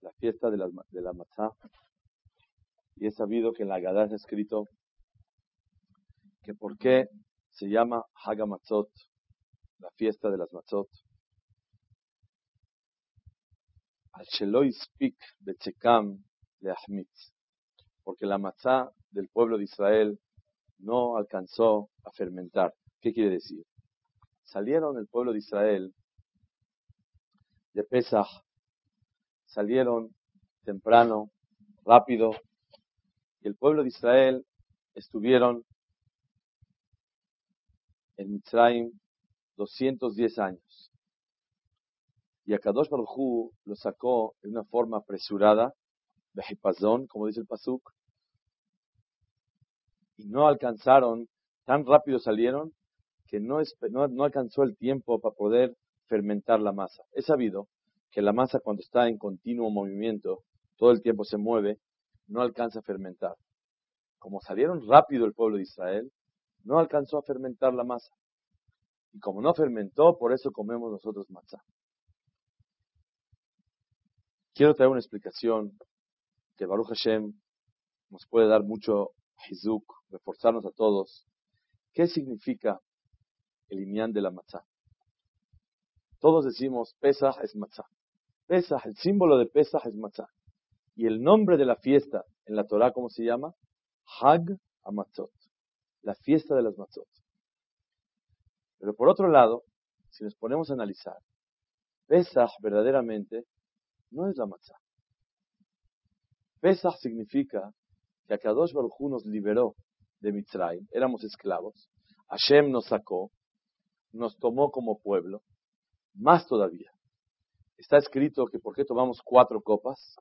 la fiesta de la, de la Matzah. Y es sabido que en la Gadá está escrito que por qué se llama Hag Matzot, la fiesta de las Matzot. Al Sheloi Spik Bechekam Ahmitz, porque la Matzah del pueblo de Israel no alcanzó a fermentar. ¿Qué quiere decir? Salieron el pueblo de Israel de Pesach salieron temprano, rápido, y el pueblo de Israel estuvieron en Mitzrayim 210 años. Y Akadosh Baruj Hu lo sacó en una forma apresurada, Behipazón, como dice el Pasuk, y no alcanzaron, tan rápido salieron, que no, no, no alcanzó el tiempo para poder fermentar la masa. Es sabido que la masa cuando está en continuo movimiento, todo el tiempo se mueve, no alcanza a fermentar. Como salieron rápido el pueblo de Israel, no alcanzó a fermentar la masa. Y como no fermentó, por eso comemos nosotros matzá. Quiero traer una explicación que Baruch Hashem nos puede dar mucho hizuk, reforzarnos a todos. ¿Qué significa el imián de la matzá? Todos decimos, Pesach es matzá. Pesach, el símbolo de Pesach es matzah. Y el nombre de la fiesta en la Torah, ¿cómo se llama? Hag Amatzot. La fiesta de las matzot. Pero por otro lado, si nos ponemos a analizar, Pesach verdaderamente no es la matzah. Pesach significa que Akadosh Baruj nos liberó de Mitzrayim, éramos esclavos, Hashem nos sacó, nos tomó como pueblo, más todavía, está escrito que por qué tomamos cuatro copas,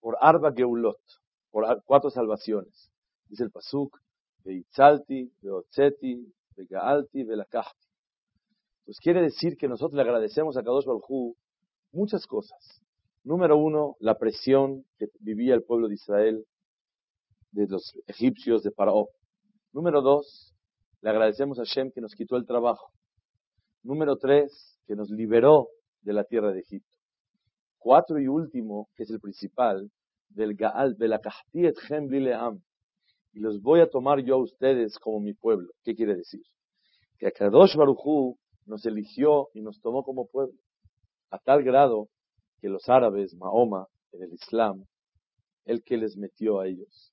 por Arba Geulot, por cuatro salvaciones. Dice el Pasuk, de Itzalti, de Otzeti, de Gaalti, de Lakahti. Pues quiere decir que nosotros le agradecemos a Kadosh Baruj muchas cosas. Número uno, la presión que vivía el pueblo de Israel de los egipcios de Paró. Número dos, le agradecemos a Shem que nos quitó el trabajo. Número tres, que nos liberó de la tierra de Egipto. Cuatro y último, que es el principal, del Gaal, de la Kahtiet Leam. Y los voy a tomar yo a ustedes como mi pueblo. ¿Qué quiere decir? Que Kadosh Baruchú nos eligió y nos tomó como pueblo. A tal grado que los árabes, Mahoma, en el Islam, el que les metió a ellos.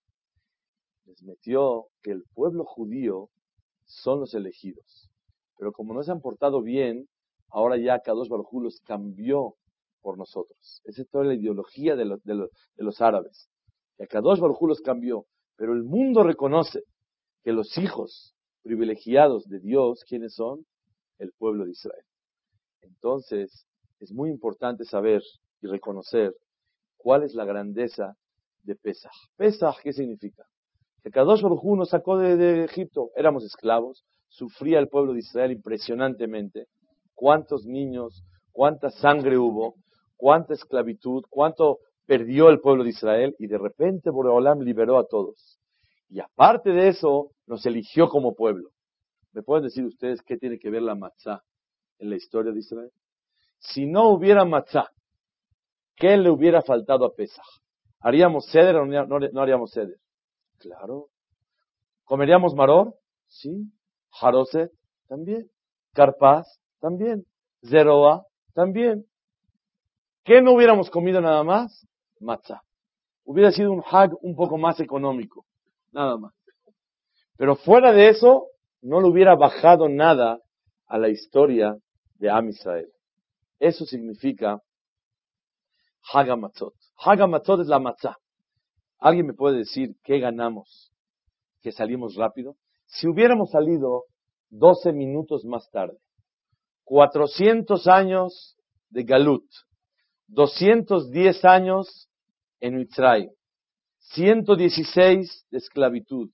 Les metió que el pueblo judío son los elegidos. Pero como no se han portado bien, ahora ya Kadosh Baruj los cambió por nosotros. Esa es toda la ideología de, los árabes. Que Kadosh Baruj los cambió, pero el mundo reconoce que los hijos privilegiados de Dios, ¿quiénes son? El pueblo de Israel. Entonces, es muy importante saber y reconocer cuál es la grandeza de Pesach. Pesach, ¿qué significa? Que Kadosh Baruj nos sacó de Egipto, éramos esclavos, sufría el pueblo de Israel impresionantemente, cuántos niños, cuánta sangre hubo, cuánta esclavitud, cuánto perdió el pueblo de Israel y de repente Boreolam liberó a todos. Y aparte de eso, nos eligió como pueblo. ¿Me pueden decir ustedes qué tiene que ver la matzá en la historia de Israel? Si no hubiera matzá, ¿qué le hubiera faltado a Pesach? ¿Haríamos ceder o no, haríamos ceder? Claro. ¿Comeríamos maror? Sí. ¿Jaroset? También. ¿Carpaz? También. Zeroa, también. ¿Qué no hubiéramos comido nada más? Matzah. Hubiera sido un hag un poco más económico. Nada más. Pero fuera de eso, no le hubiera bajado nada a la historia de Am Israel. Eso significa Hagamatzot. Hagamatzot es la matzah. ¿Alguien me puede decir qué ganamos? ¿Que salimos rápido? Si hubiéramos salido 12 minutos más tarde, 400 años de Galut, 210 años en Mitzray, 116 de esclavitud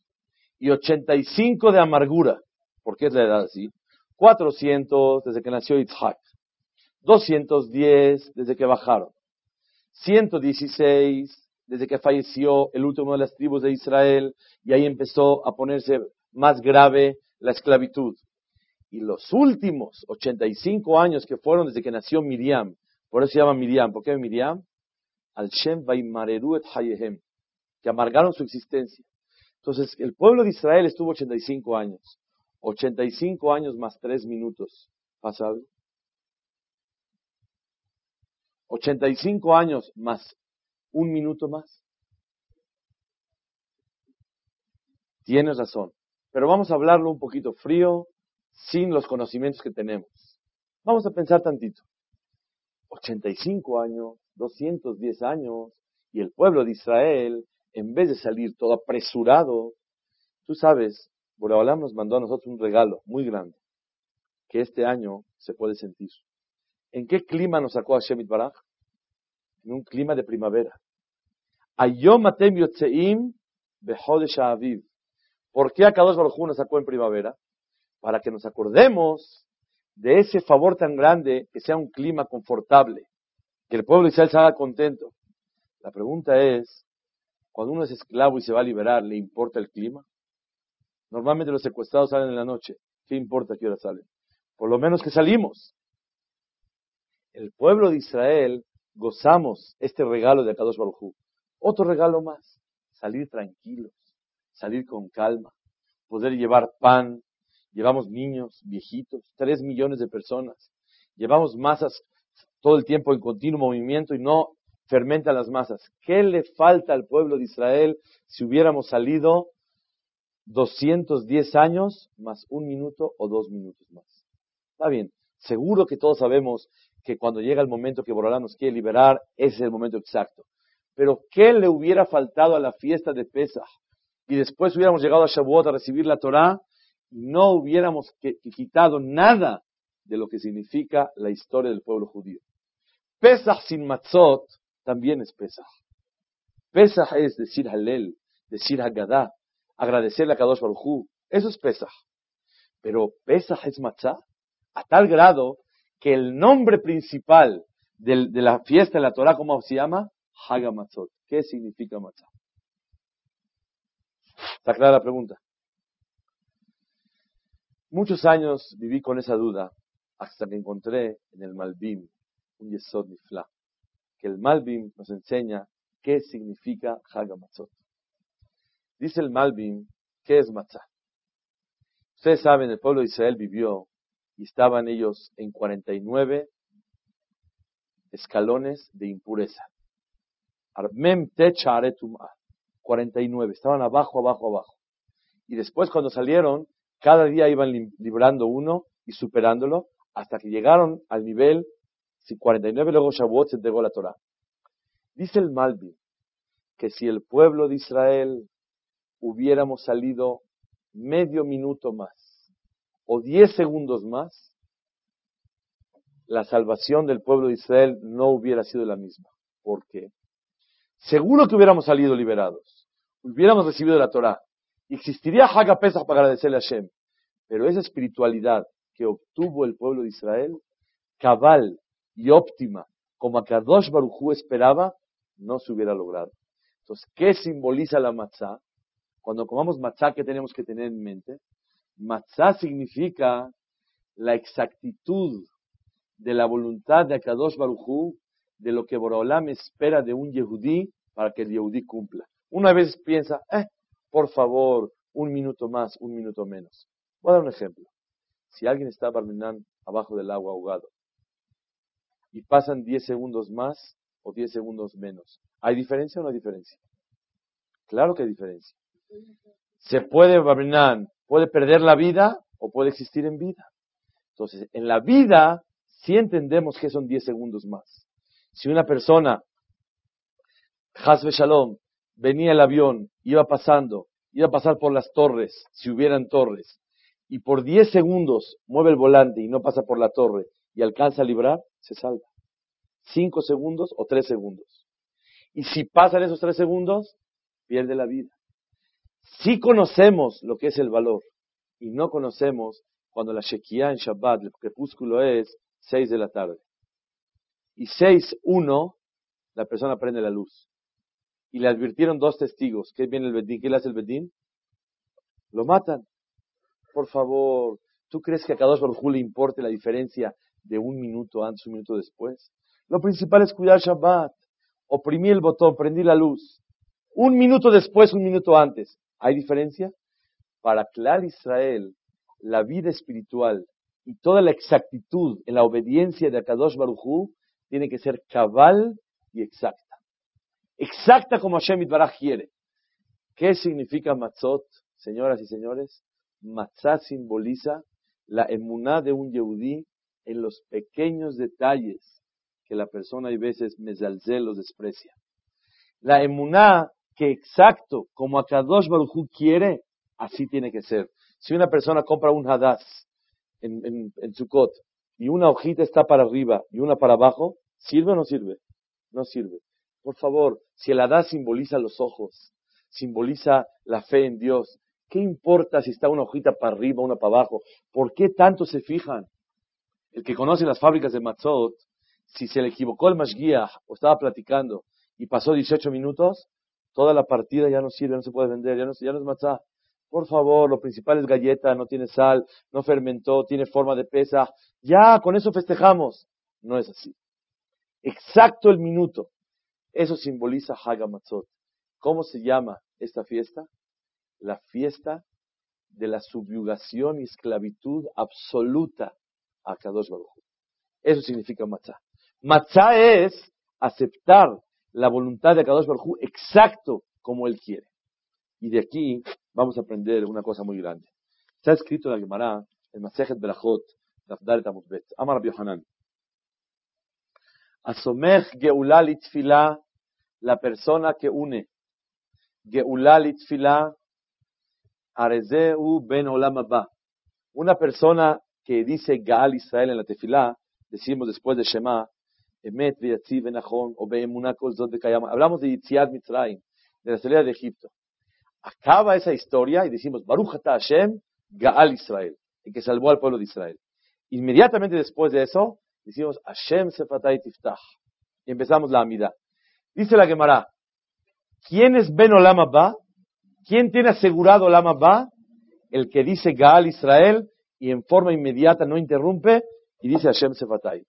y 85 de amargura. ¿Por qué es la edad así? 400 desde que nació Yitzhak, 210 desde que bajaron, 116 desde que falleció el último de las tribus de Israel y ahí empezó a ponerse más grave la esclavitud. Y los últimos 85 años que fueron desde que nació Miriam, por eso se llama Miriam, ¿por qué Miriam? Al Shem et Hayehem, que amargaron su existencia. Entonces, el pueblo de Israel estuvo 85 años. 85 años más 3 minutos. ¿Pasa algo? 85 años más un minuto más. Tienes razón. Pero vamos a hablarlo un poquito frío, sin los conocimientos que tenemos. Vamos a pensar tantito. 85 años, 210 años, y el pueblo de Israel, en vez de salir todo apresurado, tú sabes, Boreolam nos mandó a nosotros un regalo muy grande, que este año se puede sentir. ¿En qué clima nos sacó Shemit Baraj? En un clima de primavera. Ayom yotzeim behodesh aviv. ¿Por qué Akadosh Baruj nos sacó en primavera? Para que nos acordemos de ese favor tan grande, que sea un clima confortable, que el pueblo de Israel se haga contento. La pregunta es, cuando uno es esclavo y se va a liberar, ¿le importa el clima? Normalmente los secuestrados salen en la noche. ¿Qué importa qué hora salen? Por lo menos que salimos. El pueblo de Israel gozamos este regalo de Akadosh Baruj Otro regalo más, salir tranquilos, salir con calma, poder llevar pan, llevamos niños, viejitos, tres millones de personas, llevamos masas todo el tiempo en continuo movimiento y no fermentan las masas. ¿Qué le falta al pueblo de Israel si hubiéramos salido 210 años más un minuto o dos minutos más? Está bien, seguro que todos sabemos que cuando llega el momento que Borolán nos quiere liberar, ese es el momento exacto. Pero ¿qué le hubiera faltado a la fiesta de Pesach? Y después hubiéramos llegado a Shavuot a recibir la Torah no hubiéramos quitado nada de lo que significa la historia del pueblo judío. Pesach sin matzot también es Pesach. Pesach es decir Halel, decir Haggadah, agradecerle a Kadosh Baruj Eso es Pesach. Pero Pesach es matzah a tal grado que el nombre principal de, la fiesta de la Torah, ¿cómo se llama? Hagamatzot. ¿Qué significa matzah? ¿Está clara la pregunta? Muchos años viví con esa duda hasta que encontré en el Malbim un Yesod Nifla, que el Malbim nos enseña qué significa Hagamatzot. Dice el Malbim, ¿qué es Matzah? Ustedes saben, el pueblo de Israel vivió y estaban ellos en 49 escalones de impureza. Armem 49, estaban abajo, abajo, abajo. Y después cuando salieron, cada día iban librando uno y superándolo hasta que llegaron al nivel 49, luego Shavuot se entregó la Torah. Dice el Malvi que si el pueblo de Israel hubiéramos salido medio minuto más o diez segundos más, la salvación del pueblo de Israel no hubiera sido la misma. ¿Por qué? Seguro que hubiéramos salido liberados, hubiéramos recibido la Torah, Existiría Haga Pesach para agradecerle a Hashem. Pero esa espiritualidad que obtuvo el pueblo de Israel, cabal y óptima, como a Kadosh Baruchú esperaba, no se hubiera logrado. Entonces, ¿qué simboliza la matzah? Cuando comamos matzah, ¿qué tenemos que tener en mente? Matzah significa la exactitud de la voluntad de Kadosh Baruchú, de lo que Borolam espera de un Yehudí para que el Yehudí cumpla. Una vez piensa, eh, por favor, un minuto más, un minuto menos. Voy a dar un ejemplo. Si alguien está barminando abajo del agua ahogado y pasan 10 segundos más o 10 segundos menos, ¿hay diferencia o no hay diferencia? Claro que hay diferencia. Se puede barminar, puede perder la vida o puede existir en vida. Entonces, en la vida sí entendemos que son 10 segundos más. Si una persona, Hasbe Shalom, venía el avión, iba pasando, iba a pasar por las torres, si hubieran torres, y por 10 segundos mueve el volante y no pasa por la torre y alcanza a librar, se salva. cinco segundos o tres segundos. Y si pasan esos tres segundos, pierde la vida. Si conocemos lo que es el valor y no conocemos cuando la Shekiah en Shabbat, el crepúsculo es seis de la tarde. Y seis, uno, la persona prende la luz. Y le advirtieron dos testigos. ¿Qué viene el Bedín? ¿Qué le hace el Bedín? Lo matan. Por favor, ¿tú crees que a Kadosh Baruj le importe la diferencia de un minuto antes, un minuto después? Lo principal es cuidar Shabbat. Oprimí el botón, prendí la luz. Un minuto después, un minuto antes. ¿Hay diferencia? Para Clar Israel, la vida espiritual y toda la exactitud en la obediencia de Akadosh Baruj tiene que ser cabal y exacta. Exacta como Hashem Itbaraj quiere. ¿Qué significa matzot, señoras y señores? Matzah simboliza la emuná de un yehudí en los pequeños detalles que la persona hay veces mezalzel los desprecia. La emuná que exacto como Akadosh Baruj quiere, así tiene que ser. Si una persona compra un hadass en, en, en Sukkot y una hojita está para arriba y una para abajo, ¿sirve o no sirve? No sirve. Por favor, si el hadass simboliza los ojos, simboliza la fe en Dios, ¿qué importa si está una hojita para arriba, una para abajo? ¿Por qué tanto se fijan? El que conoce las fábricas de Matzot, si se le equivocó el Mashgiach o estaba platicando y pasó 18 minutos, toda la partida ya no sirve, no se puede vender, ya no, ya no es matzah. Por favor, lo principal es galleta, no tiene sal, no fermentó, tiene forma de pesa. Ya, con eso festejamos. No es así. Exacto el minuto. Eso simboliza Hagamatzot. ¿Cómo se llama esta fiesta? La fiesta de la subyugación y esclavitud absoluta a Kadosh Baruj. Eso significa matzah. Matzah es aceptar la voluntad de Kadosh Baruj exacto como él quiere. Y de aquí vamos a aprender una cosa muy grande. Está escrito en la Gemara, en Masejet Berachot, Dafdaret Amutbet, Amar Yohanan. Asomech Geulah Litfilah, la persona que une Geulah Litfilah, Arezeu Ben Olam Abba. Una persona que dice Gaal Israel en la tefilá, decimos después de Shema, Emet Veyatzi Benachon, o Be'emunah Kol Zot Hablamos de Yitziat Mitzrayim, de la salida de Egipto. Acaba esa historia y decimos, Baruch Ata Hashem, Gaal Israel, el que salvó al pueblo de Israel. Inmediatamente después de eso, decimos, Hashem Sefatay Tiftach. Y empezamos la amida. Dice la Gemara, ¿quién es Ben Olam? ¿Quién tiene asegurado Olam Abba? El que dice Gaal Israel y en forma inmediata no interrumpe y dice Hashem Sefatay.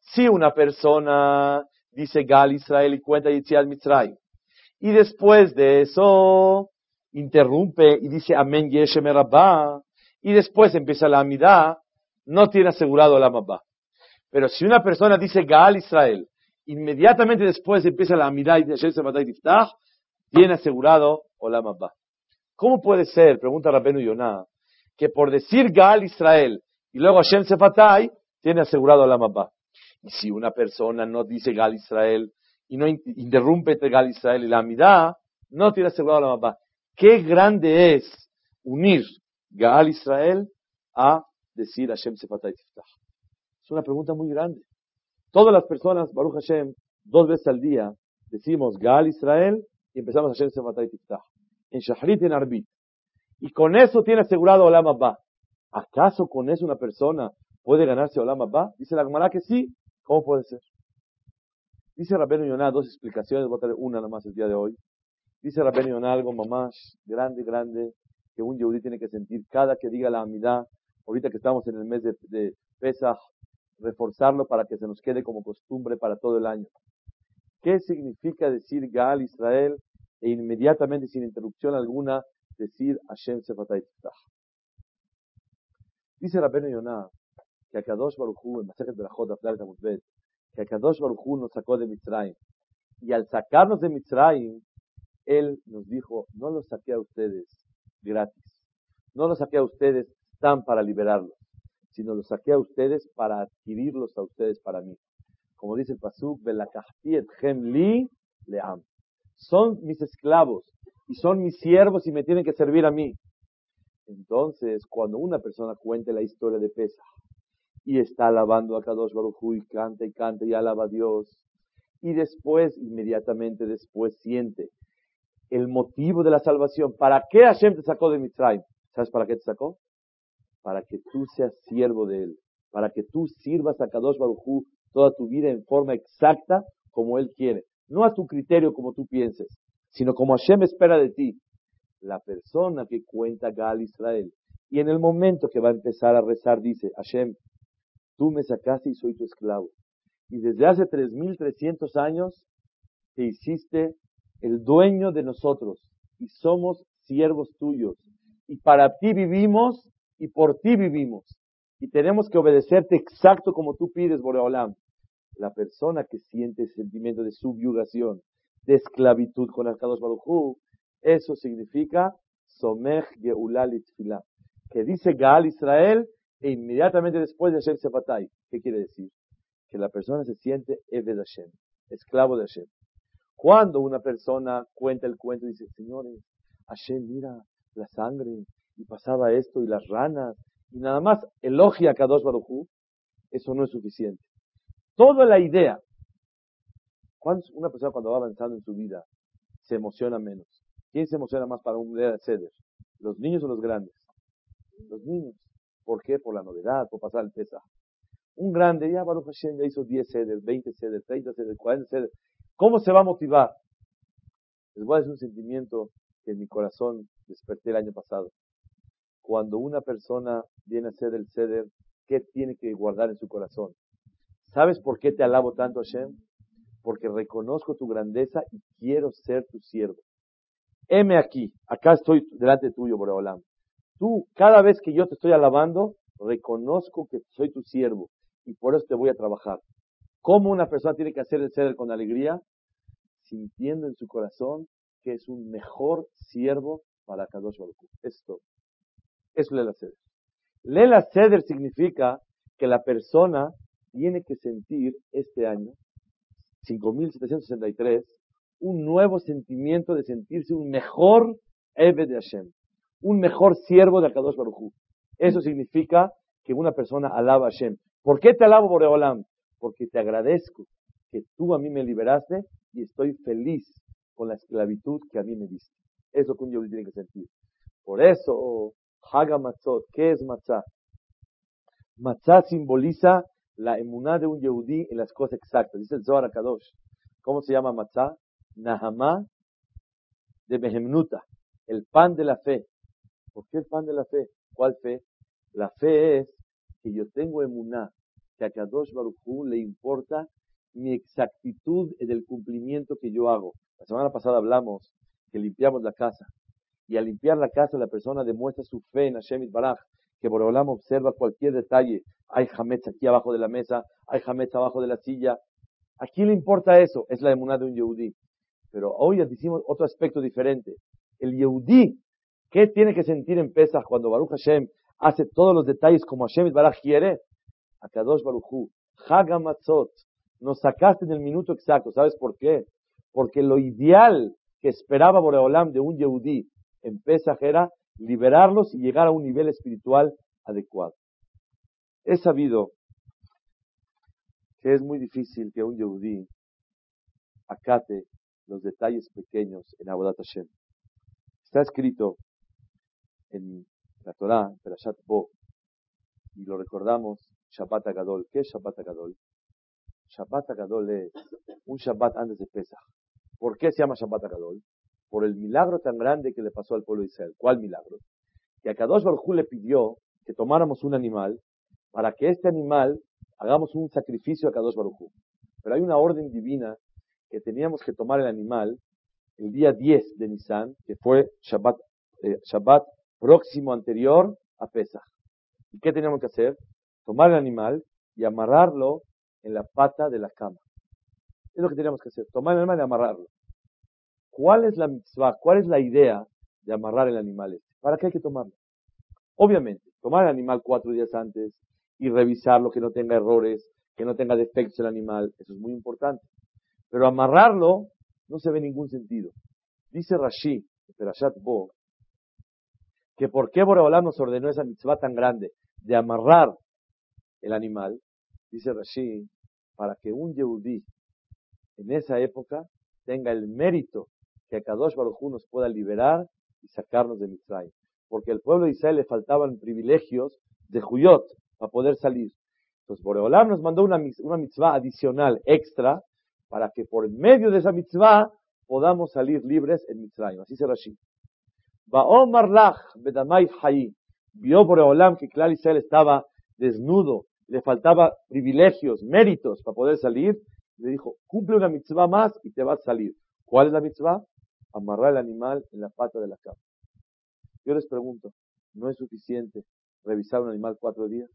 Si una persona dice Gal Israel y cuenta Yitziat Mitzray, y después de eso interrumpe y dice Amén Yeshem Rabba, y después empieza la amidad, no tiene asegurado la Mabba. Pero si una persona dice Gal Israel, inmediatamente después empieza la amidad y tiene asegurado Olam Abba. ¿Cómo puede ser, pregunta Rabenu Yonah, que por decir Gal Israel y luego Hashem Sefatay, tiene asegurado Olam Abba? Y si una persona no dice Gal Israel y no interrumpe entre Gal Israel y la Amidad, no tiene asegurado la mamá. Qué grande es unir Gal Israel a decir Hashem Sefatay Tiftach. Es una pregunta muy grande. Todas las personas, Baruch Hashem, dos veces al día, decimos Gal Israel y empezamos Hashem Sefatay Tiftach. En Shahrit y en Arbit. Y con eso tiene asegurado Olam Abba. ¿Acaso con eso una persona puede ganarse Olam Abba? Dice la Gemara que sí, ¿Cómo puede ser? Dice Rabenu Yonah dos explicaciones, voy a tener una nomás el día de hoy. Dice Rabenu Yonah algo mamás grande, grande, que un yehudí tiene que sentir cada que diga la amidad, ahorita que estamos en el mes de, de Pesach, reforzarlo para que se nos quede como costumbre para todo el año. ¿Qué significa decir Gaal Israel e inmediatamente, sin interrupción alguna, decir Hashem Sefatay Dice Rabenu Yonah que Akadosh Baruchu, en Masejet Berachot, Afdalet Amutbet, que Akadosh Baruchu nos sacó de Mitzrayim. Y al sacarnos de Mitzrayim, Él nos dijo, no los saqué a ustedes gratis. No los saqué a ustedes tan para liberarlos, sino los saqué a ustedes para adquirirlos a ustedes para mí. Como dice el Pasuk. Son mis esclavos y son mis siervos y me tienen que servir a mí. Entonces, cuando una persona cuente la historia de Pesach y está alabando a Kadosh Baruj Hu, y canta y canta y alaba a Dios. Y después, inmediatamente después, siente el motivo de la salvación. ¿Para qué Hashem te sacó de Mitzrayim? ¿Sabes para qué te sacó? Para que tú seas siervo de Él. Para que tú sirvas a Kadosh Baruj Hu toda tu vida en forma exacta como Él quiere. No a tu criterio como tú pienses, sino como Hashem espera de ti. La persona que cuenta Gal Israel. Y en el momento que va a empezar a rezar, dice, Hashem, tú me sacaste y soy tu esclavo. Y desde hace 3.300 años te hiciste el dueño de nosotros y somos siervos tuyos. Y para ti vivimos y por ti vivimos. Y tenemos que obedecerte exacto como tú pides, Boreolam. La persona que siente el sentimiento de subyugación, de esclavitud con Arcados Barujú, eso significa Somech Geulal que dice Gaal Israel e inmediatamente después de Hashem Sefatay. ¿Qué quiere decir? Que la persona se siente Eved Hashem, esclavo de Hashem. Cuando una persona cuenta el cuento y dice, señores, Hashem, mira la sangre, y pasaba esto, y las ranas, y nada más elogia a Kadosh Baruchu, eso no es suficiente. Toda la idea, una persona cuando va avanzando en su vida se emociona menos? ¿Quién se emociona más para un día de? ¿Los niños o los grandes? Los niños. ¿Por qué? Por la novedad, por pasar el pesa. Un grande, ya Baruch Hashem ya hizo 10 ceder, 20 ceder, 30 ceder, 40 ceder. ¿Cómo se va a motivar? Les voy a decir un sentimiento que en mi corazón desperté el año pasado. Cuando una persona viene a hacer el ceder, ¿qué tiene que guardar en su corazón? ¿Sabes por qué te alabo tanto, Hashem? Porque reconozco tu grandeza y quiero ser tu siervo. Heme aquí, acá estoy delante tuyo, Boreolam. Tú, cada vez que yo te estoy alabando, reconozco que soy tu siervo y por eso te voy a trabajar. ¿Cómo una persona tiene que hacer el ceder con alegría? Sintiendo en su corazón que es un mejor siervo para Kadosh Baruch Esto, es Lela Ceder. Lela Ceder significa que la persona tiene que sentir este año, 5763, un nuevo sentimiento de sentirse un mejor Eve de Hashem, un mejor siervo de Kadosh Baruch Eso significa que una persona alaba a Hashem. ¿Por qué te alabo, Boreolam? porque te agradezco que tú a mí me liberaste y estoy feliz con la esclavitud que a mí me diste. Eso que un yehudí tiene que sentir. Por eso, Haga Matzot, ¿qué es Matzah? Matzah simboliza la emuná de un yehudí en las cosas exactas. Dice el Zohar Kadosh. ¿Cómo se llama Matzah? Nahamá de Behemnuta, el pan de la fe. ¿Por qué el pan de la fe? ¿Cuál fe? La fe es que yo tengo emuná, que a Kadosh Baruchú le importa mi exactitud en el cumplimiento que yo hago. La semana pasada hablamos que limpiamos la casa. Y al limpiar la casa, la persona demuestra su fe en Hashem Baraj, que Boreolam observa cualquier detalle. Hay jametz aquí abajo de la mesa, hay jametz abajo de la silla. ¿A quién le importa eso? Es la emuná de un Yehudí. Pero hoy decimos otro aspecto diferente. El Yehudí, ¿qué tiene que sentir en Pesach cuando Baruch Hashem hace todos los detalles como Hashem Baraj quiere? Akadosh Baruchu, Hagamatzot, nos sacaste en el minuto exacto. ¿Sabes por qué? Porque lo ideal que esperaba Boreolam de un Yehudí en Pesach era liberarlos y llegar a un nivel espiritual adecuado. He sabido que es muy difícil que un Yehudí acate los detalles pequeños en Abodat Hashem. Está escrito en la Torah, en Perashat Bo, y lo recordamos Shabbat Agadol. ¿Qué es Shabbat Agadol? Shabbat Agadol es un Shabbat antes de Pesach. ¿Por qué se llama Shabbat Agadol? Por el milagro tan grande que le pasó al pueblo de Israel. ¿Cuál milagro? Que a Kadosh Baruj le pidió que tomáramos un animal para que este animal hagamos un sacrificio a Kadosh Baruj Pero hay una orden divina que teníamos que tomar el animal el día 10 de Nisan, que fue Shabbat, eh, Shabbat próximo anterior a Pesach. ¿Y qué teníamos que hacer? tomar el animal y amarrarlo en la pata de la cama. Es lo que tenemos que hacer, tomar el animal y amarrarlo. ¿Cuál es la mitzvah? ¿Cuál es la idea de amarrar el animal este? ¿Para qué hay que tomarlo? Obviamente, tomar el animal cuatro días antes y revisarlo, que no tenga errores, que no tenga defectos el animal, eso es muy importante. Pero amarrarlo no se ve ningún sentido. Dice Rashi, Perashat Bo, que por qué Boreolam nos ordenó esa mitzvah tan grande de amarrar el animal, dice Rashi, para que un Yehudí en esa época tenga el mérito que Kadosh Baruj nos pueda liberar y sacarnos de Mitzrayim. Porque al pueblo de Israel le faltaban privilegios de Juyot para poder salir. Entonces Boreolam nos mandó una, una mitzvah adicional, extra, para que por medio de esa mitzvah podamos salir libres en Mitzrayim. Así se Rashi. Omar Lach bedamay hayi. Vio Boreolam que Klal Israel estaba desnudo, le faltaba privilegios, méritos para poder salir. Le dijo, cumple una mitzvah más y te vas a salir. ¿Cuál es la mitzvah? Amarrar el animal en la pata de la cama. Yo les pregunto, ¿no es suficiente revisar un animal cuatro días?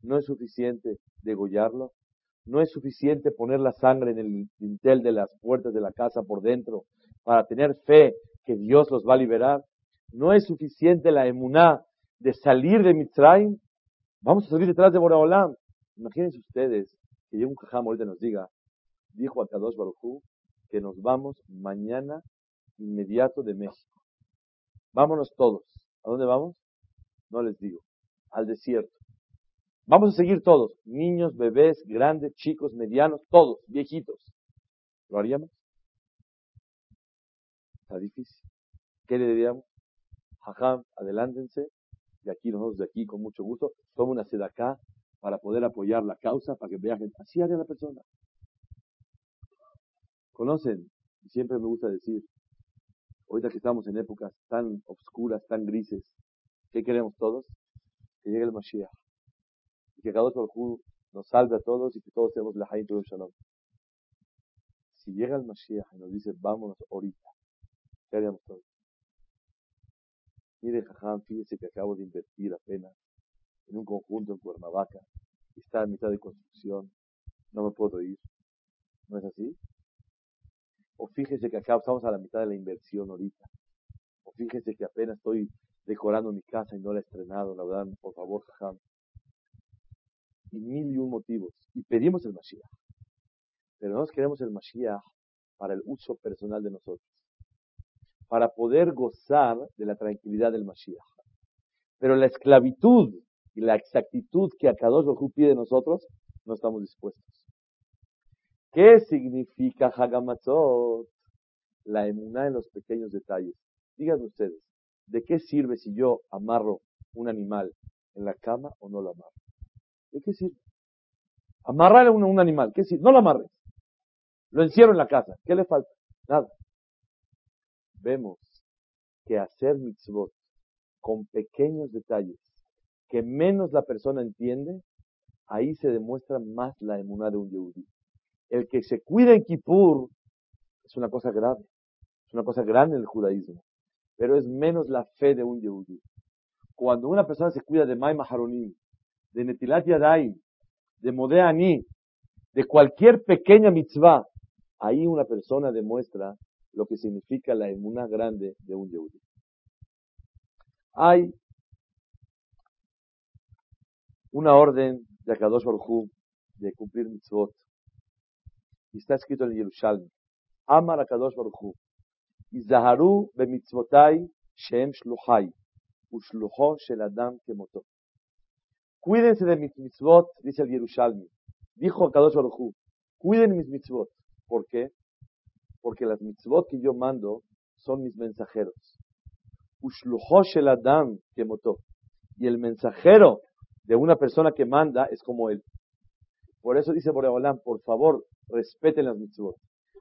¿No es suficiente degollarlo? ¿No es suficiente poner la sangre en el dintel de las puertas de la casa por dentro para tener fe que Dios los va a liberar? ¿No es suficiente la emuná de salir de Mitzrayim? Vamos a salir detrás de Boraholam. Imagínense ustedes que llegue un cajam ahorita nos diga, dijo a Kadosh Barujú, que nos vamos mañana inmediato de México. Vámonos todos. ¿A dónde vamos? No les digo. Al desierto. Vamos a seguir todos, niños, bebés, grandes, chicos, medianos, todos, viejitos. ¿Lo haríamos? Está difícil. ¿Qué le diríamos? Jajam, adelántense, y aquí nosotros de aquí con mucho gusto, toma una acá para poder apoyar la causa, para que vean, así haría la persona. Conocen, siempre me gusta decir, ahorita que estamos en épocas tan oscuras, tan grises, ¿qué queremos todos? Que llegue el Mashiach que cada uno nos salve a todos y que todos tenemos la Haim de Shalom. Si llega el Mashiach y nos dice, vámonos ahorita, ¿qué haríamos todos? Mire, Jajam, fíjese que acabo de invertir apenas en un conjunto en Cuernavaca, y está en mitad de construcción, no me puedo ir. ¿No es así? O fíjese que acá estamos a la mitad de la inversión ahorita. O fíjese que apenas estoy decorando mi casa y no la he estrenado, la verdad, por favor, Jajam, y mil y un motivos. Y pedimos el Mashiach. Pero no queremos el Mashiach para el uso personal de nosotros. Para poder gozar de la tranquilidad del Mashiach. Pero la esclavitud y la exactitud que a Kadosh Baruj pide de nosotros, no estamos dispuestos. ¿Qué significa Hagamatzot? La emuná en los pequeños detalles. Díganme ustedes, ¿de qué sirve si yo amarro un animal en la cama o no lo amarro? ¿De qué sirve? Amarrar a un, animal, ¿qué sirve? No lo amarres. Lo encierro en la casa. ¿Qué le falta? Nada. Vemos que hacer mitzvot con pequeños detalles que menos la persona entiende, ahí se demuestra más la emuná de un yehudí. El que se cuida en Kippur es una cosa grave, es una cosa grande en el judaísmo, pero es menos la fe de un yehudí. Cuando una persona se cuida de May Maharonim, de Netilat Yadayim, de Modeani, de cualquier pequeña mitzvah, ahí una persona demuestra lo que significa la emuna grande de un Yehudi. Hay una orden de Akadosh Baruj de cumplir mitzvot. Y está escrito en el Yerushalmi. Amar Akadosh Baruj Hu. Izaharu bemitzvotai shem shluchai. Ushlucho shel adam kemoto. Cuídense de mis mitzvot, dice el Yerushalmi. Dijo a Kadosh Baruj cuiden mis mitzvot. ¿Por qué? Porque las mitzvot que yo mando son mis mensajeros. Ushluhosh el Adam que motó. Y el mensajero de una persona que manda es como él. Por eso dice Boreolam, por favor, respeten las mitzvot.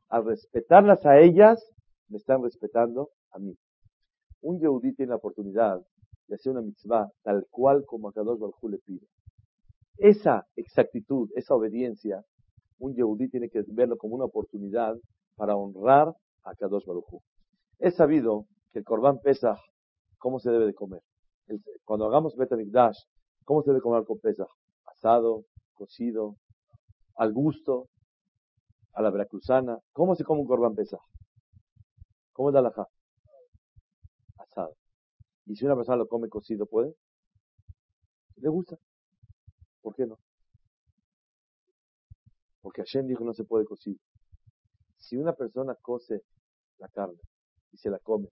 Al respetarlas a ellas, me están respetando a mí. Un Yehudí tiene la oportunidad de hacer una mitzvah tal cual como a Kadosh Baruj le pide. Esa exactitud, esa obediencia, un Yehudí tiene que verlo como una oportunidad para honrar a Kadosh Baruj Es sabido que el Korban Pesach, ¿cómo se debe de comer? cuando hagamos Betamikdash, ¿cómo se debe comer con Pesach? Asado, cocido, al gusto, a la veracruzana. ¿Cómo se come un Korban Pesach? ¿Cómo es la laja? Asado. Y si una persona lo come cocido, ¿puede? ¿Le gusta? ¿Por qué no? Porque Hashem dijo no se puede cocido. Si una persona cose la carne y se la come,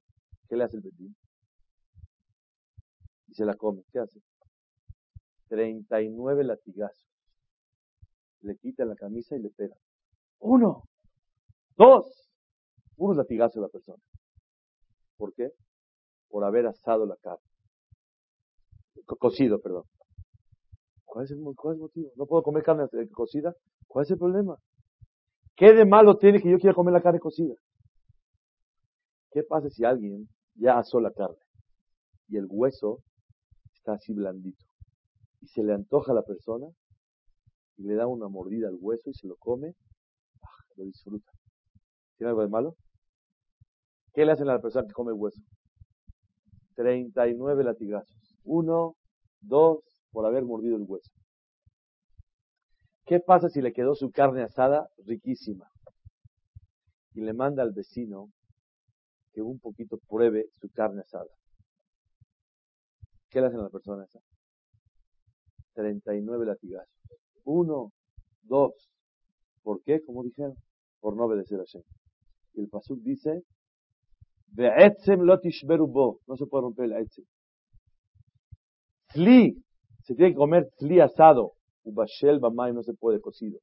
¿qué le hace el bebé? Y se la come, ¿qué hace? 39 latigazos. Le quitan la camisa y le pegan. Uno, dos, unos latigazos a la persona. ¿Por qué? Por haber asado la carne. cocido, perdón. ¿Cuál es, el, motivo? ¿No puedo comer carne eh, cocida? ¿Cuál es el problema? ¿Qué de malo tiene que yo quiera comer la carne cocida? ¿Qué pasa si alguien ya asó la carne y el hueso está así blandito y se le antoja a la persona y le da una mordida al hueso y se lo come. Lo disfruta? ¿Tiene algo de malo? ¿Qué le hacen a la persona que come hueso? 39 latigazos. Uno, dos, por haber mordido el hueso. ¿Qué pasa si le quedó su carne asada riquísima? Y le manda al vecino que un poquito pruebe su carne asada. ¿Qué le hacen a la persona esa? 39 latigazos. Uno, dos. ¿Por qué? Como dijeron, por no obedecer a Hashem. Y el Pasuk dice, no se puede romper el etzem. Tli, se tiene que comer tli asado. Ubashel bamay no se puede cocido.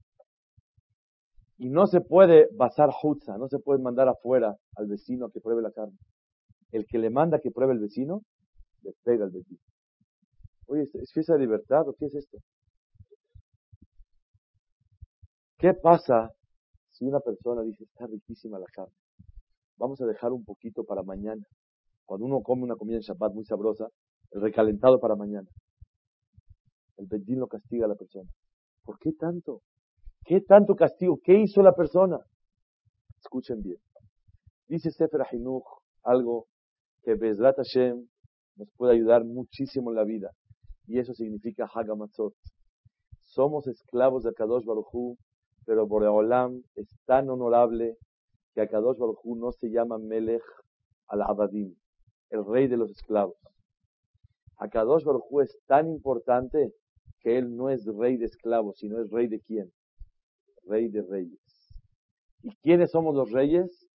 Y no se puede basar hutza, no se puede mandar afuera al vecino a que pruebe la carne. El que le manda que pruebe el vecino, le pega al vecino. Oye, ¿es fiesta de libertad o qué es esto? ¿Qué pasa si una persona dice, está riquísima la carne? Vamos a dejar un poquito para mañana. Cuando uno come una comida en Shabbat muy sabrosa, el recalentado para mañana. El Bedín lo castiga a la persona. ¿Por qué tanto? ¿Qué tanto castigo? ¿Qué hizo la persona? Escuchen bien. Dice Sefer Ahinuch algo que Bezrat Hashem nos puede ayudar muchísimo en la vida. Y eso significa Hagamatzot. Somos esclavos de Kadosh Baruj pero Boreolam es tan honorable que Akadosh Baruj no se llama Melech al-Abadim, el rey de los esclavos. Akadosh Baruj es tan importante que él no es rey de esclavos, sino es rey de quién? rey de reyes. ¿Y quiénes somos los reyes?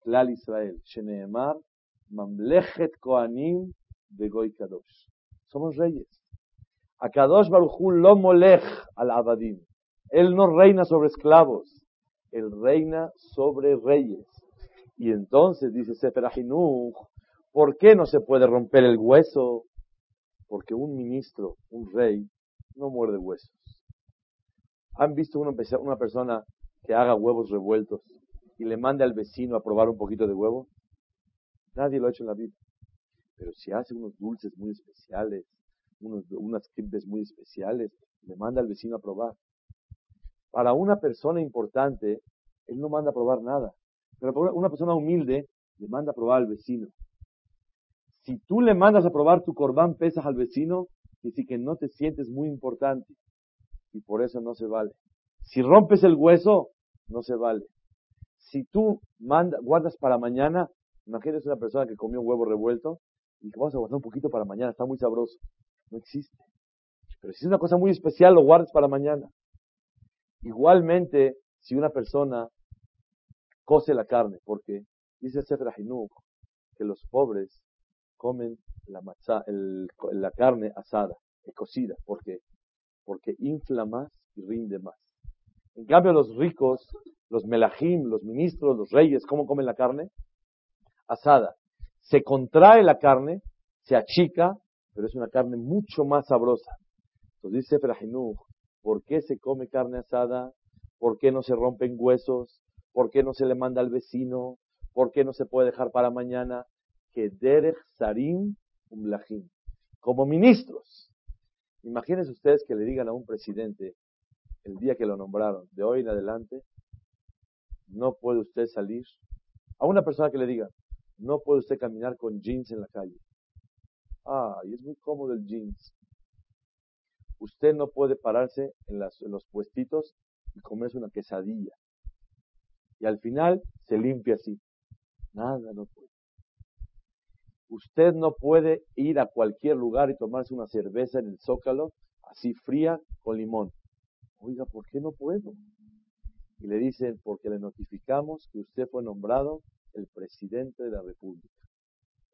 Klal Israel, Sheneemar, Mamlechet Koanim, Begoy Kadosh. Somos reyes. A Kadosh Baruchu lo molech al Abadim. Él no reina sobre esclavos, él reina sobre reyes. Y entonces dice Sefer ¿por qué no se puede romper el hueso? Porque un ministro, un rey, no muerde huesos. ¿Han visto una, persona que haga huevos revueltos y le manda al vecino a probar un poquito de huevo? Nadie lo ha hecho en la vida. Pero si hace unos dulces muy especiales, unos, unas kibbes muy especiales, le manda al vecino a probar. Para una persona importante, él no manda a probar nada. Pero para una persona humilde, le manda a probar al vecino. Si tú le mandas a probar tu corbán pesas al vecino, dice que no te sientes muy importante y por eso no se vale. Si rompes el hueso, no se vale. Si tú manda, guardas para mañana, imagínate una persona que comió un huevo revuelto y que vamos a guardar un poquito para mañana, está muy sabroso. No existe. Pero si es una cosa muy especial, lo guardas para mañana. Igualmente, si una persona cose la carne, porque dice Sefer que los pobres comen la, la carne asada, cocida, porque porque infla más y rinde más. En cambio, los ricos, los melahim, los ministros, los reyes, ¿cómo comen la carne? Asada. Se contrae la carne, se achica, pero es una carne mucho más sabrosa. Entonces dice Frajinuj, ¿por qué se come carne asada? ¿Por qué no se rompen huesos? ¿Por qué no se le manda al vecino? ¿Por qué no se puede dejar para mañana? Que derech sarim umlahim. Como ministros, Imagínense ustedes que le digan a un presidente el día que lo nombraron, de hoy en adelante, no puede usted salir. A una persona que le diga, no puede usted caminar con jeans en la calle. Ah, y es muy cómodo el jeans. Usted no puede pararse en, los puestitos y comerse una quesadilla. Y al final se limpia así. Nada, no puede. Usted no puede ir a cualquier lugar y tomarse una cerveza en el zócalo, así fría, con limón. Oiga, ¿por qué no puedo? Y le dicen, porque le notificamos que usted fue nombrado el presidente de la República.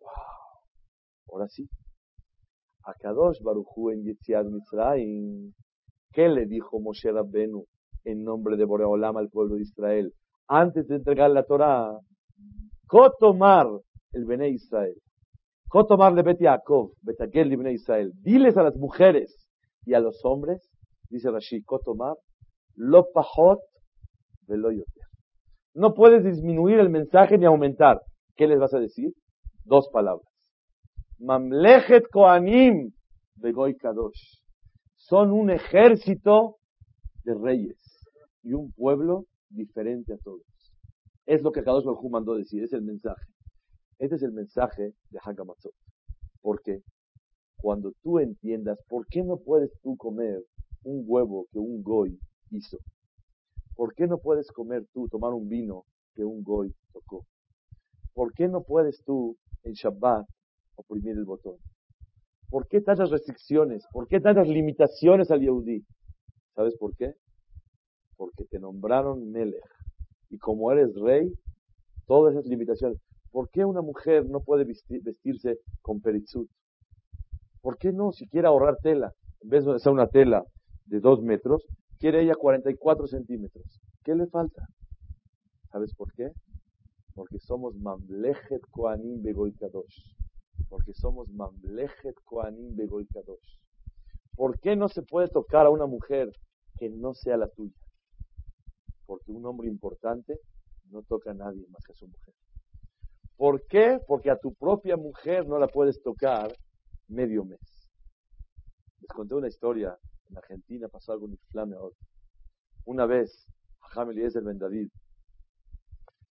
¡Wow! Ahora sí. A Kadosh Baruchu en Yetziat Mitzrayim, ¿qué le dijo Moshe Rabbenu en nombre de Boreolam al pueblo de Israel? Antes de entregar la Torah, Kotomar, el Bene Israel. Kotomar le Bet Yaakov, Betagel de Bene Israel. Diles a las mujeres y a los hombres, dice Rashi, Kotomar, lo yoter. No puedes disminuir el mensaje ni aumentar. ¿Qué les vas a decir? Dos palabras. Mamlechet Koanim Begoy Kadosh. Son un ejército de reyes y un pueblo diferente a todos. Es lo que Kadosh Baruj mandó decir, es el mensaje. Este es el mensaje de Hagamatzot. Porque cuando tú entiendas por qué no puedes tú comer un huevo que un goy hizo, ¿por qué no puedes comer tú, tomar un vino que un goy tocó? ¿Por qué no puedes tú en Shabbat oprimir el botón? ¿Por qué tantas restricciones? ¿Por qué tantas limitaciones al Yehudi? ¿Sabes por qué? Porque te nombraron Melech. Y como eres rey, todas esas limitaciones. ¿Por qué una mujer no puede vestirse con peritzut? ¿Por qué no si quiere ahorrar tela? En vez de usar una tela de dos metros, quiere ella 44 centímetros. ¿Qué le falta? ¿Sabes por qué? Porque somos Mamlechet Koanim Begoy Kadosh. Porque somos Mamlechet Koanim Begoy Kadosh. ¿Por qué no se puede tocar a una mujer que no sea la tuya? Porque un hombre importante no toca a nadie más que a su mujer. ¿Por qué? Porque a tu propia mujer no la puedes tocar medio mes. Les conté una historia. En Argentina pasó algo inflame ahora. Una vez, Jajam Eliezer Ben David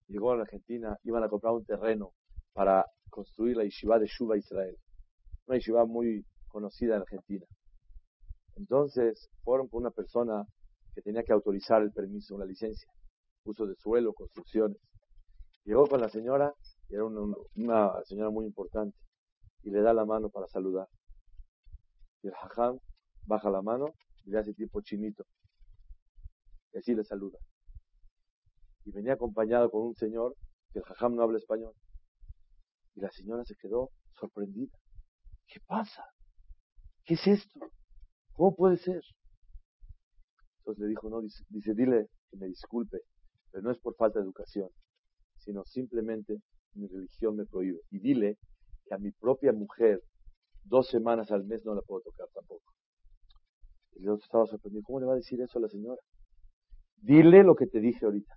llegó a Argentina, iban a comprar un terreno para construir la yeshiva de Shuba Israel. Una yeshiva muy conocida en Argentina. Entonces, fueron con una persona que tenía que autorizar el permiso, una licencia, uso de suelo, construcciones. Llegó con la señora y era una, señora muy importante, y le da la mano para saludar. Y el hajam baja la mano y le hace tipo chinito. Y así le saluda. Y venía acompañado con un señor que el hajam no habla español. Y la señora se quedó sorprendida. ¿Qué pasa? ¿Qué es esto? ¿Cómo puede ser? Entonces le dijo, no, dice, dile que me disculpe, pero no es por falta de educación, sino simplemente mi religión me prohíbe. Y dile que a mi propia mujer dos semanas al mes no la puedo tocar tampoco. Y el otro estaba sorprendido. ¿Cómo le va a decir eso a la señora? Dile lo que te dije ahorita.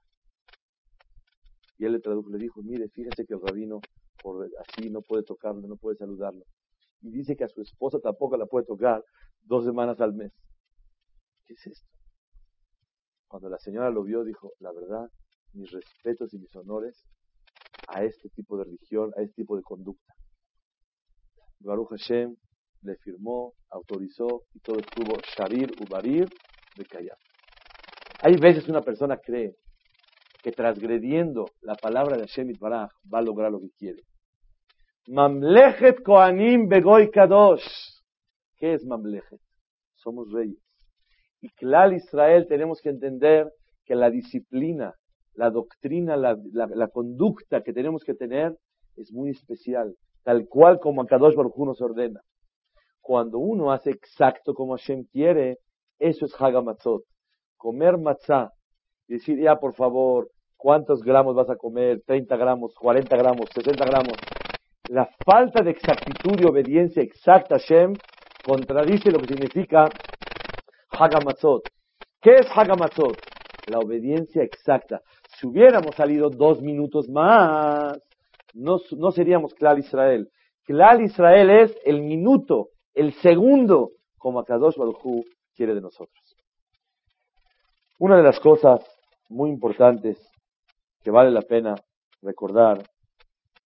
Y él le tradujo, le dijo, mire, fíjese que el rabino por así no puede tocarlo, no puede saludarlo. Y dice que a su esposa tampoco la puede tocar dos semanas al mes. ¿Qué es esto? Cuando la señora lo vio, dijo, la verdad, mis respetos y mis honores a este tipo de religión, a este tipo de conducta. Baruch Hashem le firmó, autorizó y todo estuvo Sharir Ubarir de Kayab. Hay veces una persona cree que transgrediendo la palabra de Hashem Baraj va a lograr lo que quiere. Mamlechet Koanim Begoy Kadosh. ¿Qué es Mamlechet? Somos reyes. Y Klal Israel tenemos que entender que la disciplina la doctrina, la, conducta que tenemos que tener es muy especial, tal cual como Akadosh Baruj nos ordena. Cuando uno hace exacto como Hashem quiere, eso es Hagamatzot. Comer matzah, decir ya por favor, ¿cuántos gramos vas a comer? ¿30 gramos, 40 gramos, 60 gramos? La falta de exactitud y obediencia exacta a contradice lo que significa Hagamatzot. ¿Qué es Hagamatzot? La obediencia exacta. Si hubiéramos salido dos minutos más, no, seríamos Klal Israel. Klal Israel es el minuto, el segundo, como Akadosh Baruj quiere de nosotros. Una de las cosas muy importantes que vale la pena recordar.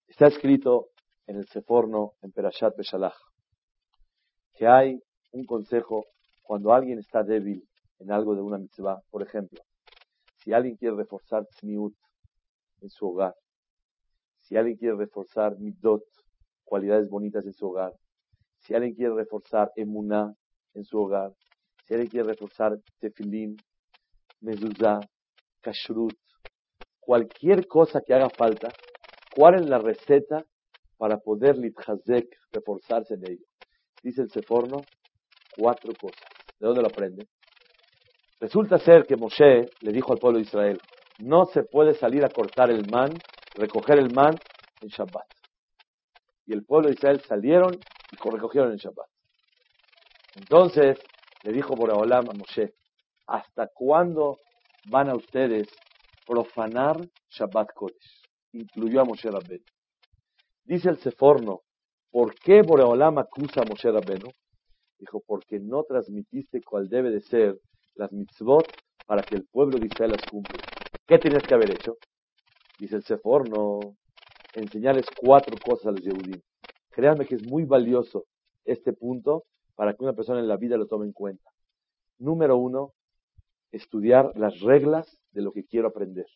Está escrito en el Seforno, en Perashat Beshalach, que hay un consejo cuando alguien está débil en algo de una mitzvah, por ejemplo, si alguien quiere reforzar tzmiut en su hogar, si alguien quiere reforzar midot, cualidades bonitas en su hogar, si alguien quiere reforzar emuná en su hogar, si alguien quiere reforzar tefilín, mezuzá, kashrut, cualquier cosa que haga falta, ¿cuál es la receta para poder litchazek, reforzarse en ello? Dice el Seforno, cuatro cosas. ¿De dónde lo aprende? Resulta ser que Moshe le dijo al pueblo de Israel, no se puede salir a cortar el man, recoger el man en Shabbat. Y el pueblo de Israel salieron y recogieron en Shabbat. Entonces le dijo Boraholam a Moshe, ¿hasta cuándo van a ustedes profanar Shabbat Kodesh? Incluyó a Moshe Rabbeinu. Dice el Seforno, ¿por qué Boreolam acusa a Moshe Rabbeinu? Dijo, porque no transmitiste cuál debe de ser las mitzvot para que el pueblo de Israel las cumpla. ¿Qué tienes que haber hecho? Dice el Seforno, enseñarles cuatro cosas a los Yehudim. Créanme que es muy valioso este punto para que una persona en la vida lo tome en cuenta. Número uno, estudiar las reglas de lo que quiero aprender.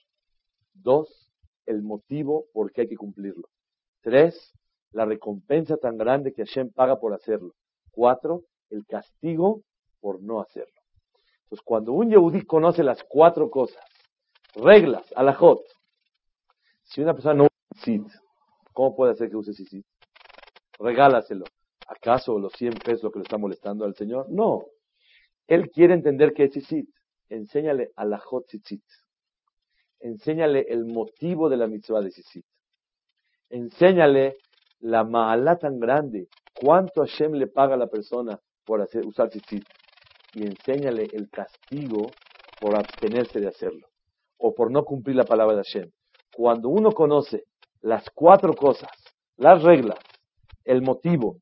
Dos, el motivo por qué hay que cumplirlo. Tres, la recompensa tan grande que Hashem paga por hacerlo. Cuatro, el castigo por no hacerlo. Entonces, cuando un Yehudí conoce las cuatro cosas, reglas, alajot, si una persona no usa sit, ¿cómo puede hacer que use sit? Regálaselo. ¿Acaso los 100 pesos que le está molestando al Señor? No. Él quiere entender qué es sit. Enséñale alajot tzitzit. Enséñale el motivo de la mitzvah de tzitzit enséñale la ma'alá tan grande, cuánto Hashem le paga a la persona por hacer, usar tzitzit, y enséñale el castigo por abstenerse de hacerlo, o por no cumplir la palabra de Hashem. Cuando uno conoce las cuatro cosas, las reglas, el motivo,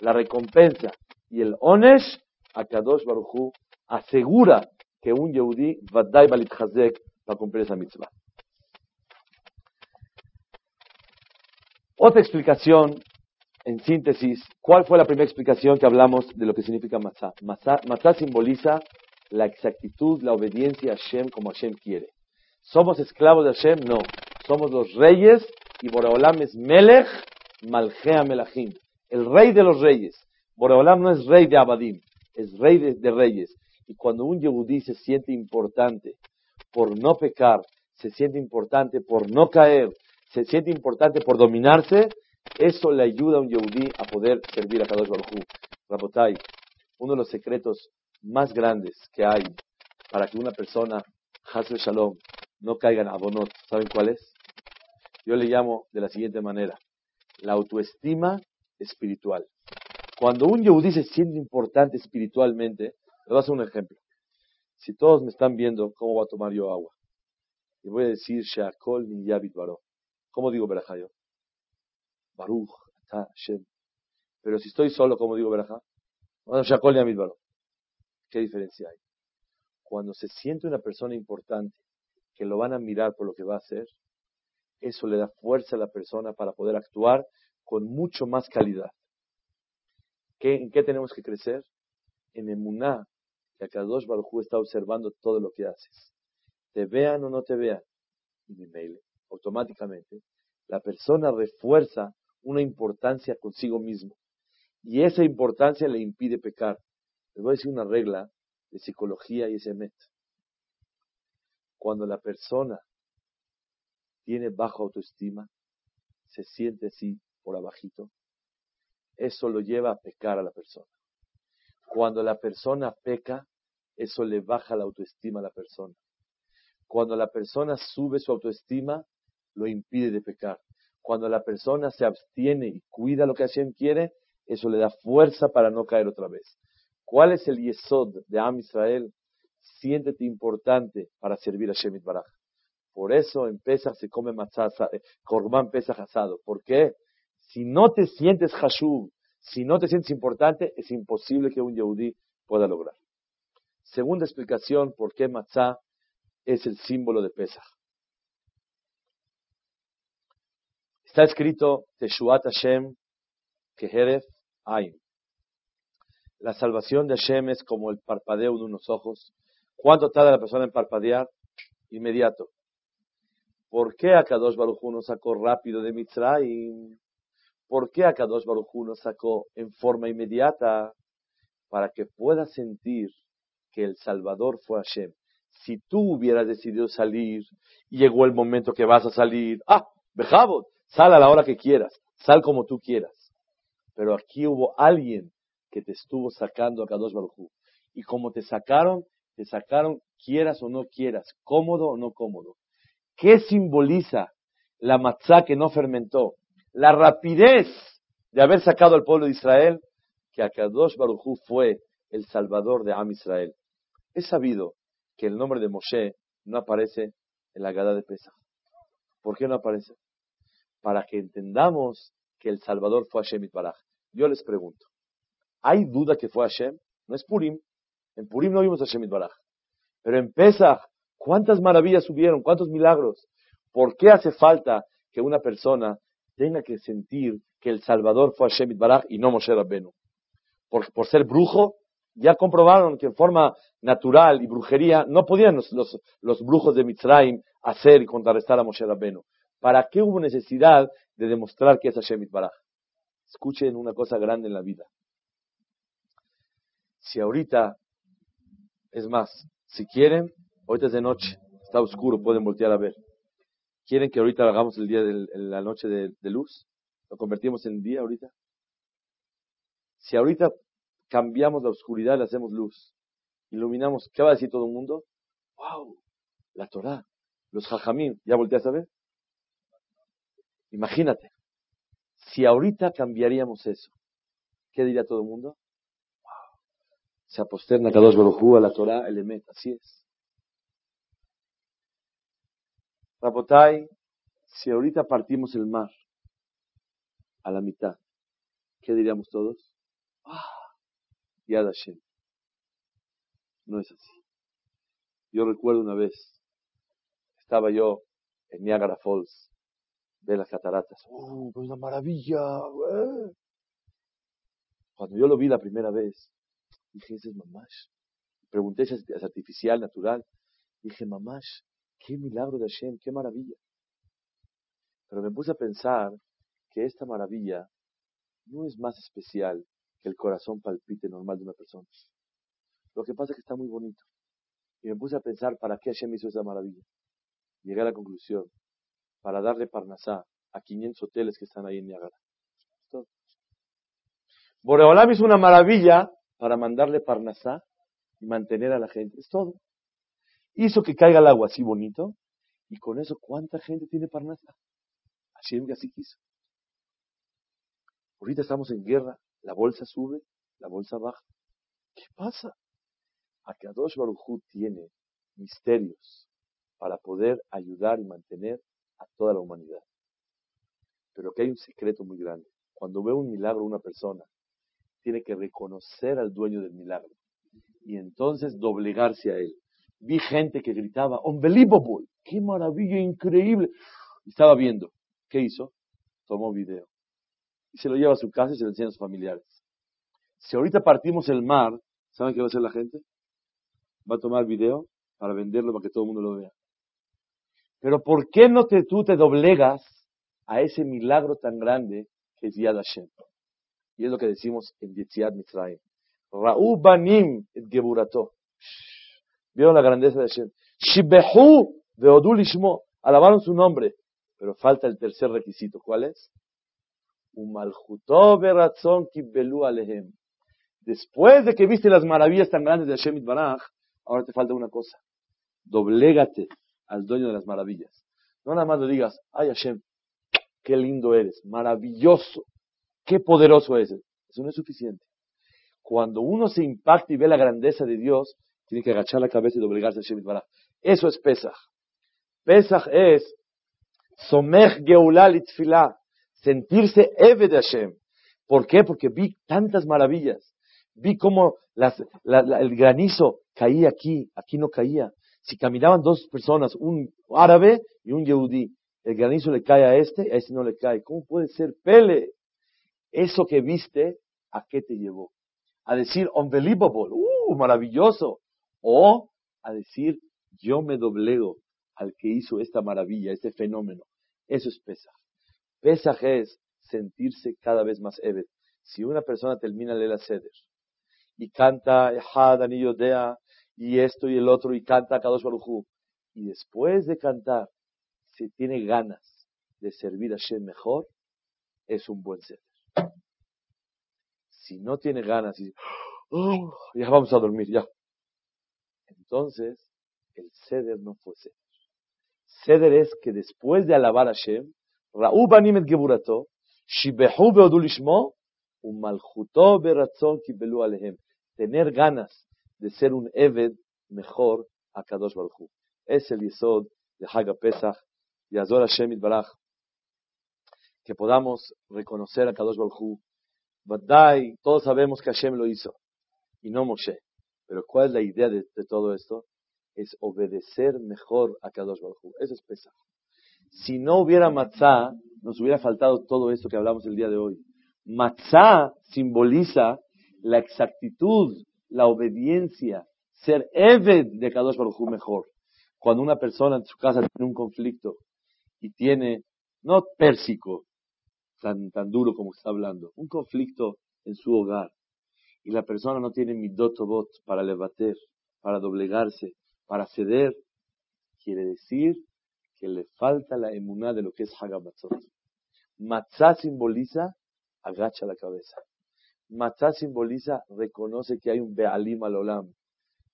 la recompensa y el onesh, Akadosh Baruchu asegura que un Yehudi va a cumplir esa mitzvah. Otra explicación, en síntesis, ¿cuál fue la primera explicación que hablamos de lo que significa matzah? Matzah, simboliza la exactitud, la obediencia a Hashem como Hashem quiere. ¿Somos esclavos de Hashem? No. Somos los reyes y Boreolam es Melech Malchea Melachim, el rey de los reyes. Boreolam no es rey de Abadim, es rey de, reyes. Y cuando un Yehudí se siente importante por no pecar, se siente importante por no caer, se siente importante por dominarse, eso le ayuda a un Yehudí a poder servir a Kadosh Baruj Rabotai, uno de los secretos más grandes que hay para que una persona, Hasbe Shalom, no caiga en abonot, ¿saben cuál es? Yo le llamo de la siguiente manera, la autoestima espiritual. Cuando un Yehudí se siente importante espiritualmente, le voy a hacer un ejemplo. Si todos me están viendo, ¿cómo voy a tomar yo agua? Y voy a decir, Shakol ni Yabit Baro. ¿Cómo digo Berajá yo? Baruch, Hashem. Pero si estoy solo, ¿cómo digo Berajá? ¿Qué diferencia hay? Cuando se siente una persona importante, que lo van a mirar por lo que va a hacer, eso le da fuerza a la persona para poder actuar con mucho más calidad. ¿En qué tenemos que crecer? En Emuná, que Kadosh Baruj está observando todo lo que haces. Te vean o no te vean. Y mi mail automáticamente, la persona refuerza una importancia consigo mismo. Y esa importancia le impide pecar. Les voy a decir una regla de psicología y ese método. Cuando la persona tiene baja autoestima, se siente así por abajito, eso lo lleva a pecar a la persona. Cuando la persona peca, eso le baja la autoestima a la persona. Cuando la persona sube su autoestima, lo impide de pecar. Cuando la persona se abstiene y cuida lo que Hashem quiere, eso le da fuerza para no caer otra vez. ¿Cuál es el yesod de Am Israel? Siéntete importante para servir a Shemit Baraj. Por eso en Pesach se come matzah, eh, korban Pesach asado. ¿Por qué? Si no te sientes hashub, si no te sientes importante, es imposible que un yehudí pueda lograr. Segunda explicación, por qué matzah es el símbolo de Pesach. Está escrito Teshuat Hashem Keheref Ain. La salvación de Hashem es como el parpadeo de unos ojos. ¿Cuánto tarda la persona en parpadear? Inmediato. ¿Por qué Akadosh Baruj Hu nos sacó rápido de Mitzrayim? ¿Por qué Akadosh Baruj Hu nos sacó en forma inmediata? Para que puedas sentir que el Salvador fue Hashem. Si tú hubieras decidido salir llegó el momento que vas a salir, ah, Bejabot, Sal a la hora que quieras, sal como tú quieras. Pero aquí hubo alguien que te estuvo sacando a Kadosh Baruj Y como te sacaron, te sacaron quieras o no quieras, cómodo o no cómodo. ¿Qué simboliza la matzá que no fermentó? La rapidez de haber sacado al pueblo de Israel, que Akadosh Barujú fue el salvador de Am Israel. Es sabido que el nombre de Moshe no aparece en la Gada de Pesach. ¿Por qué no aparece? Para que entendamos que el salvador fue Hashem Baraj. Yo les pregunto, ¿hay duda que fue Hashem? No es Purim. En Purim no vimos a Hashem Baraj. Pero en Pesach, ¿cuántas maravillas hubieron? ¿Cuántos milagros? ¿Por qué hace falta que una persona tenga que sentir que el Salvador fue Hashem Baraj y no Moshe Rabbenu? Por, ser brujo, ya comprobaron que en forma natural y brujería no podían los, los, brujos de Mitzrayim hacer y contrarrestar a Moshe Rabbenu. ¿Para qué hubo necesidad de demostrar que es Hashem Baraj? Escuchen una cosa grande en la vida. Si ahorita, es más, si quieren, ahorita es de noche, está oscuro, pueden voltear a ver. ¿Quieren que ahorita hagamos el día de la noche de, luz? ¿Lo convertimos en día ahorita? Si ahorita cambiamos la oscuridad le hacemos luz, iluminamos, ¿qué va a decir todo el mundo? ¡Wow! La Torah, los jajamín, ¿ya volteas a ver? Imagínate, si ahorita cambiaríamos eso, ¿qué diría todo el mundo? se aposterna cada dos a la Torah, el Emet, así es. Rabotai, si ahorita partimos el mar a la mitad, ¿qué diríamos todos? ¡Ah! Yad Hashem. No es así. Yo recuerdo una vez, estaba yo en Niagara Falls, de las cataratas. ¡Oh, pues una maravilla! Cuando yo lo vi la primera vez, Dije, ese es mamash. Pregunté es artificial, natural. Dije, mamash, qué milagro de Hashem, qué maravilla. Pero me puse a pensar que esta maravilla no es más especial que el corazón palpite normal de una persona. Lo que pasa es que está muy bonito. Y me puse a pensar para qué Hashem hizo esa maravilla. Llegué a la conclusión, para darle parnasá a 500 hoteles que están ahí en Niagara. Boreolam hizo una maravilla para mandarle parnasá y mantener a la gente. Es todo. Hizo que caiga el agua así bonito y con eso ¿cuánta gente tiene parnasá? Hashem así quiso. Ahorita estamos en guerra, la bolsa sube, la bolsa baja. ¿Qué pasa? Akadosh Baruj tiene misterios para poder ayudar y mantener a toda la humanidad. Pero que hay un secreto muy grande. Cuando ve un milagro una persona tiene que reconocer al dueño del milagro y entonces doblegarse a él. Vi gente que gritaba, unbelievable, qué maravilla, increíble. estaba viendo. ¿Qué hizo? Tomó video. Y se lo lleva a su casa y se lo enseña a sus familiares. Si ahorita partimos el mar, ¿saben qué va a hacer la gente? Va a tomar video para venderlo para que todo el mundo lo vea. Pero ¿por qué no te, tú te doblegas a ese milagro tan grande que es Yad Hashem? Y es lo que decimos en Yetziat Mitzrayim. Ra'u banim et geburato. Vieron la grandeza de Hashem. Shibehu veodul ishmo. Alabaron su nombre. Pero falta el tercer requisito. ¿Cuál es? Umalchuto beratzon kibbelu alehem. Después de que viste las maravillas tan grandes de Hashem Baraj, ahora te falta una cosa. Doblégate al dueño de las maravillas. No nada más le digas, ay Hashem, qué lindo eres, maravilloso, Qué poderoso es. Eso no es suficiente. Cuando uno se impacta y ve la grandeza de Dios, tiene que agachar la cabeza y doblegarse a Shemit Baraj. Eso es Pesach. Pesach es Somech Geulal Itfilah, sentirse Eve de Hashem. ¿Por qué? Porque vi tantas maravillas. Vi cómo el granizo caía aquí, aquí no caía. Si caminaban dos personas, un árabe y un yehudí, el granizo le cae a este, a este no le cae. ¿Cómo puede ser Pele? eso que viste, ¿a qué te llevó? A decir, unbelievable, uh, maravilloso. O a decir, yo me doblego al que hizo esta maravilla, este fenómeno. Eso es Pesaj. Pesaj es sentirse cada vez más Eved. Si una persona termina de la Seder y canta Ehad y Yodea y esto y el otro y canta Kadosh Baruchu y después de cantar se tiene ganas de servir a Shem mejor, es un buen Seder. Si no tiene ganas y oh, ya vamos a dormir, ya. Entonces, el ceder no fue ceder. Ceder es que después de alabar a Hashem, Ra'u banim et geburato, shibehu beodulishmo, umalchuto beratzon kibelu alehem. Tener ganas de ser un Eved mejor a Kadosh Baruch Es el yesod de Haga Pesach y Azor Hashem Itbarach. Que podamos reconocer a Kadosh Baruch Badai, todos sabemos que Hashem lo hizo y no Moshe. Pero ¿cuál es la idea de, todo esto? Es obedecer mejor a Kadosh Baruch Eso es Pesach. Si no hubiera matzah, nos hubiera faltado todo esto que hablamos el día de hoy. Matzah simboliza la exactitud, la obediencia, ser Eved de Kadosh Baruj mejor. Cuando una persona en su casa tiene un conflicto y tiene, no pérsico, tan, tan duro como está hablando, un conflicto en su hogar, y la persona no tiene midotobot para levater, para doblegarse, para ceder, quiere decir que le falta la emuná de lo que es Hagabatzot. Matzah simboliza, agacha la cabeza. Matzah simboliza, reconoce que hay un Be'alim al Olam.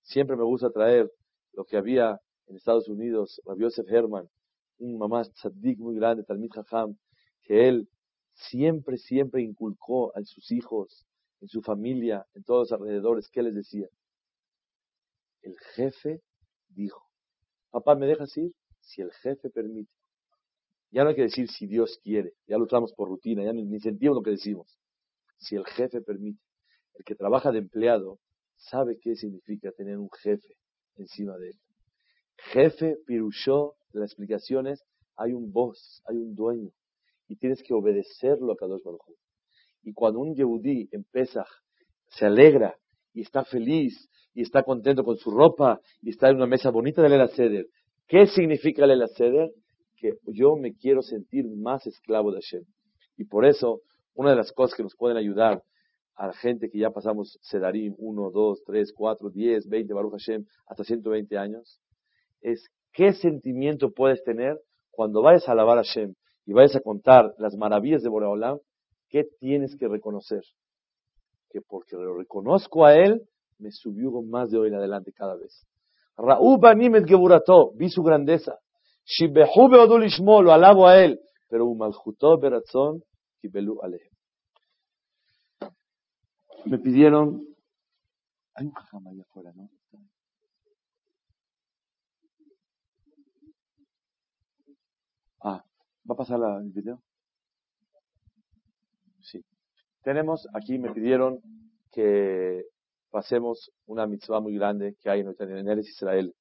Siempre me gusta traer lo que había en Estados Unidos, Rabbi Yosef Herman, un mamá tzaddik muy grande, Talmid Jajam, que él siempre, siempre inculcó a sus hijos, en su familia, en todos los alrededores, ¿qué les decía? El jefe dijo, papá, ¿me dejas ir? Si el jefe permite. Ya no hay que decir si Dios quiere, ya lo usamos por rutina, ya ni sentimos lo que decimos. Si el jefe permite. El que trabaja de empleado sabe qué significa tener un jefe encima de él. Jefe, pirushó, la explicación es, hay un boss, hay un dueño, y tienes que obedecerlo a Kadosh Baruj Y cuando un Yehudí en Pesach se alegra y está feliz y está contento con su ropa y está en una mesa bonita de Lela ¿qué significa Lela Seder? Que yo me quiero sentir más esclavo de Hashem. Y por eso, una de las cosas que nos pueden ayudar a la gente que ya pasamos Sedarim 1, 2, 3, 4, 10, 20, Baruch Hashem, hasta 120 años, es qué sentimiento puedes tener cuando vayas a alabar a Hashem y vayas a contar las maravillas de Boreolam, ¿qué tienes que reconocer? Que porque lo reconozco a él, me subió más de hoy en adelante cada vez. Ra'uba nimet geburato, vi su grandeza. Shibehu beodulishmo, lo alabo a él. Pero umalchuto beratzon, kibelu alehem. Me pidieron, hay un jajam ahí afuera, ¿no? Ah, ¿Va a pasar la, el video? Tenemos, aquí me pidieron que pasemos una mitzvah muy grande que hay en, en Eres Israel.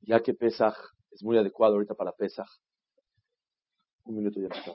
Ya que Pesach es muy adecuado ahorita para Pesach. Un minuto ya está.